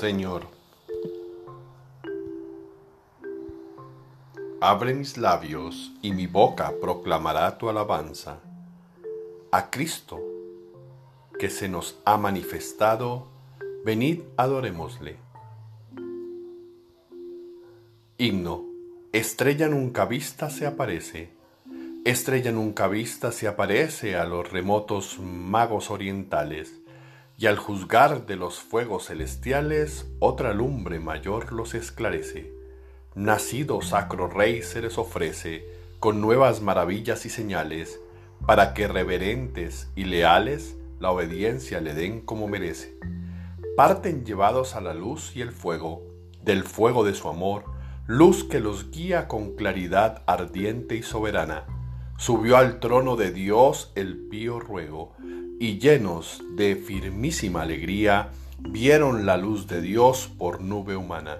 Señor. Abre mis labios y mi boca proclamará tu alabanza. A Cristo, que se nos ha manifestado, venid adorémosle. Himno. Estrella nunca vista se aparece. Estrella nunca vista se aparece a los remotos magos orientales, y al juzgar de los fuegos celestiales, otra lumbre mayor los esclarece. Nacido sacro rey se les ofrece, con nuevas maravillas y señales, para que reverentes y leales la obediencia le den como merece. Parten llevados a la luz y el fuego, del fuego de su amor, luz que los guía con claridad ardiente y soberana. Subió al trono de Dios el pío ruego, y llenos de firmísima alegría, vieron la luz de Dios por nube humana.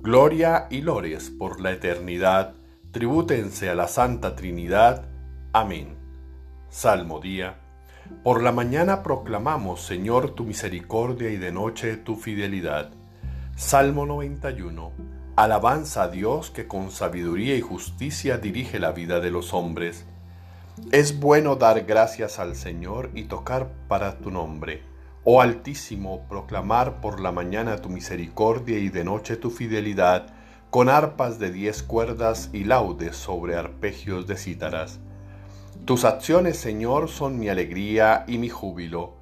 Gloria y lores por la eternidad, tribútense a la Santa Trinidad. Amén. Salmo día. Por la mañana proclamamos, Señor, tu misericordia y de noche tu fidelidad. Salmo 91. Alabanza a Dios que con sabiduría y justicia dirige la vida de los hombres. Es bueno dar gracias al Señor y tocar para tu nombre. Oh Altísimo, proclamar por la mañana tu misericordia y de noche tu fidelidad, con arpas de diez cuerdas y laudes sobre arpegios de cítaras. Tus acciones, Señor, son mi alegría y mi júbilo.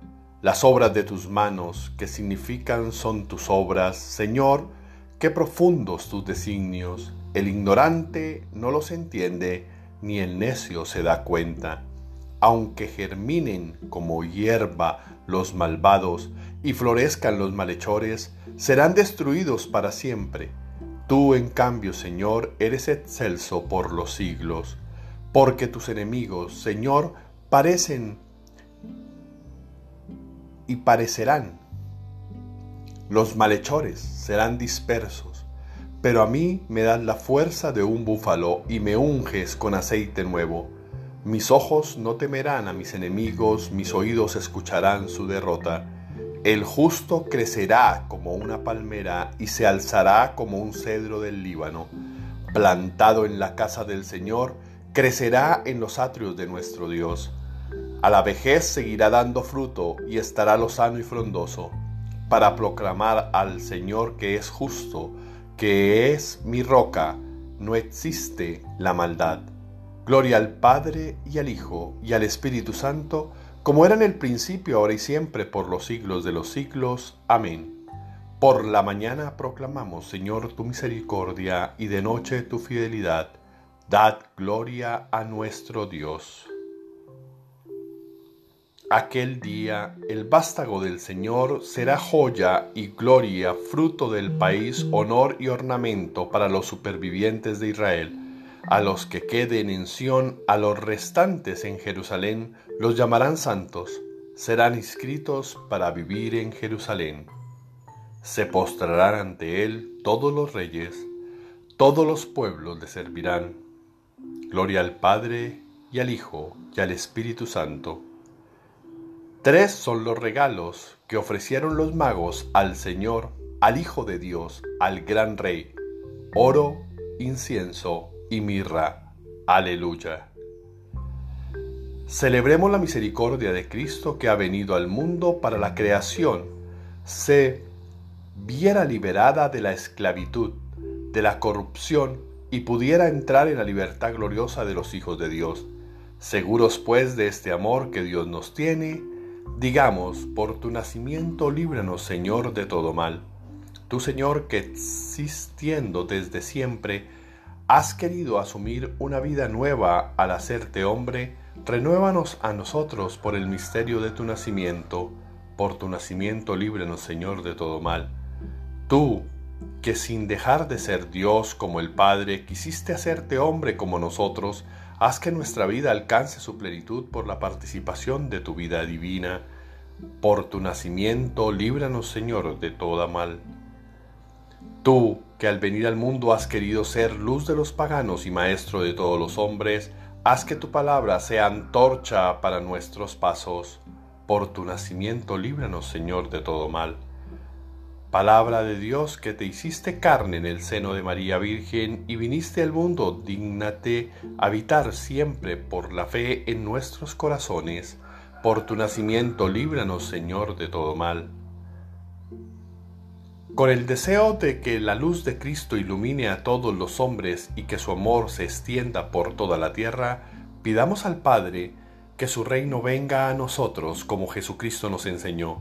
Las obras de tus manos, que significan son tus obras, Señor, Qué profundos tus designios, el ignorante no los entiende, ni el necio se da cuenta. Aunque germinen como hierba los malvados y florezcan los malhechores, serán destruidos para siempre. Tú, en cambio, Señor, eres excelso por los siglos, porque tus enemigos, Señor, parecen y parecerán los malhechores serán dispersos, pero a mí me das la fuerza de un búfalo y me unges con aceite nuevo. Mis ojos no temerán a mis enemigos, mis oídos escucharán su derrota. El justo crecerá como una palmera y se alzará como un cedro del Líbano. Plantado en la casa del Señor, crecerá en los atrios de nuestro Dios. A la vejez seguirá dando fruto y estará lozano y frondoso para proclamar al Señor que es justo, que es mi roca, no existe la maldad. Gloria al Padre y al Hijo y al Espíritu Santo, como era en el principio, ahora y siempre, por los siglos de los siglos. Amén. Por la mañana proclamamos, Señor, tu misericordia y de noche tu fidelidad. Dad gloria a nuestro Dios. Aquel día el vástago del Señor será joya y gloria, fruto del país, honor y ornamento para los supervivientes de Israel. A los que queden en Sión, a los restantes en Jerusalén, los llamarán santos, serán inscritos para vivir en Jerusalén. Se postrarán ante él todos los reyes, todos los pueblos le servirán. Gloria al Padre y al Hijo y al Espíritu Santo Tres son los regalos que ofrecieron los magos al Señor, al Hijo de Dios, al gran Rey. Oro, incienso y mirra. Aleluya. Celebremos la misericordia de Cristo que ha venido al mundo para la creación. Se viera liberada de la esclavitud, de la corrupción y pudiera entrar en la libertad gloriosa de los hijos de Dios. Seguros pues de este amor que Dios nos tiene, Digamos, por tu nacimiento líbranos, Señor, de todo mal. Tú, Señor, que existiendo desde siempre, has querido asumir una vida nueva al hacerte hombre, renuévanos a nosotros por el misterio de tu nacimiento. Por tu nacimiento líbranos, Señor, de todo mal. Tú, que sin dejar de ser Dios como el Padre, quisiste hacerte hombre como nosotros, Haz que nuestra vida alcance su plenitud por la participación de tu vida divina. Por tu nacimiento, líbranos, Señor, de toda mal. Tú, que al venir al mundo has querido ser luz de los paganos y maestro de todos los hombres, haz que tu palabra sea antorcha para nuestros pasos. Por tu nacimiento, líbranos, Señor, de todo mal. Palabra de Dios que te hiciste carne en el seno de María Virgen y viniste al mundo, dígnate habitar siempre por la fe en nuestros corazones. Por tu nacimiento líbranos, Señor, de todo mal. Con el deseo de que la luz de Cristo ilumine a todos los hombres y que su amor se extienda por toda la tierra, pidamos al Padre que su reino venga a nosotros como Jesucristo nos enseñó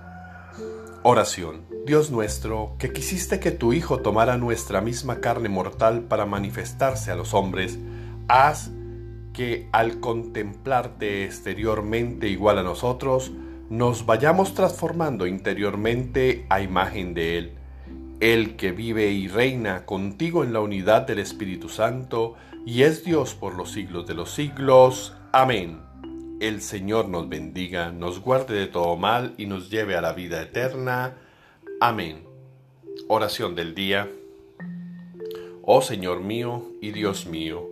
Oración. Dios nuestro, que quisiste que tu Hijo tomara nuestra misma carne mortal para manifestarse a los hombres, haz que al contemplarte exteriormente igual a nosotros, nos vayamos transformando interiormente a imagen de Él. El que vive y reina contigo en la unidad del Espíritu Santo, y es Dios por los siglos de los siglos. Amén. El Señor nos bendiga, nos guarde de todo mal y nos lleve a la vida eterna. Amén. Oración del día. Oh Señor mío y Dios mío,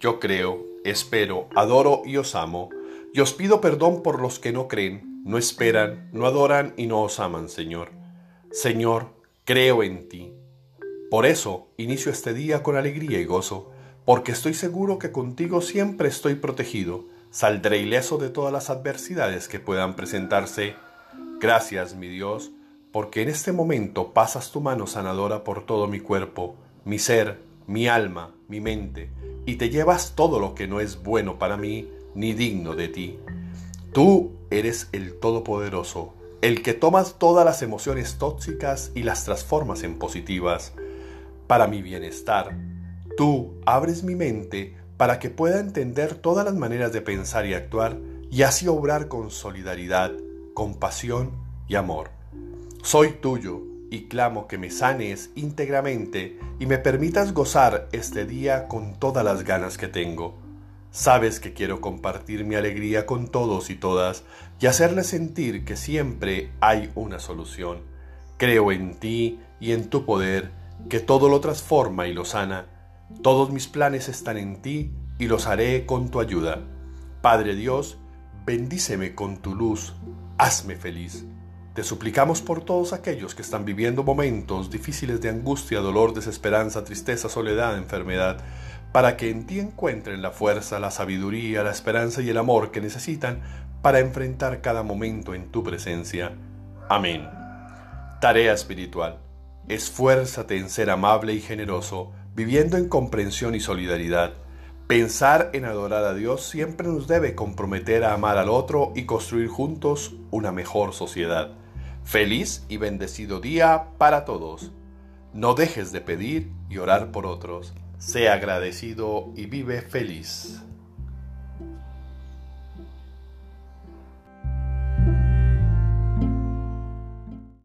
yo creo, espero, adoro y os amo, y os pido perdón por los que no creen, no esperan, no adoran y no os aman, Señor. Señor, creo en ti. Por eso inicio este día con alegría y gozo, porque estoy seguro que contigo siempre estoy protegido Saldré ileso de todas las adversidades que puedan presentarse. Gracias, mi Dios, porque en este momento pasas tu mano sanadora por todo mi cuerpo, mi ser, mi alma, mi mente, y te llevas todo lo que no es bueno para mí ni digno de ti. Tú eres el Todopoderoso, el que tomas todas las emociones tóxicas y las transformas en positivas. Para mi bienestar, tú abres mi mente para que pueda entender todas las maneras de pensar y actuar y así obrar con solidaridad, compasión y amor. Soy tuyo y clamo que me sanes íntegramente y me permitas gozar este día con todas las ganas que tengo. Sabes que quiero compartir mi alegría con todos y todas y hacerles sentir que siempre hay una solución. Creo en ti y en tu poder, que todo lo transforma y lo sana todos mis planes están en ti y los haré con tu ayuda. Padre Dios, bendíceme con tu luz, hazme feliz. Te suplicamos por todos aquellos que están viviendo momentos difíciles de angustia, dolor, desesperanza, tristeza, soledad, enfermedad, para que en ti encuentren la fuerza, la sabiduría, la esperanza y el amor que necesitan para enfrentar cada momento en tu presencia. Amén. Tarea espiritual. Esfuérzate en ser amable y generoso viviendo en comprensión y solidaridad. Pensar en adorar a Dios siempre nos debe comprometer a amar al otro y construir juntos una mejor sociedad. Feliz y bendecido día para todos. No dejes de pedir y orar por otros. Sea agradecido y vive feliz.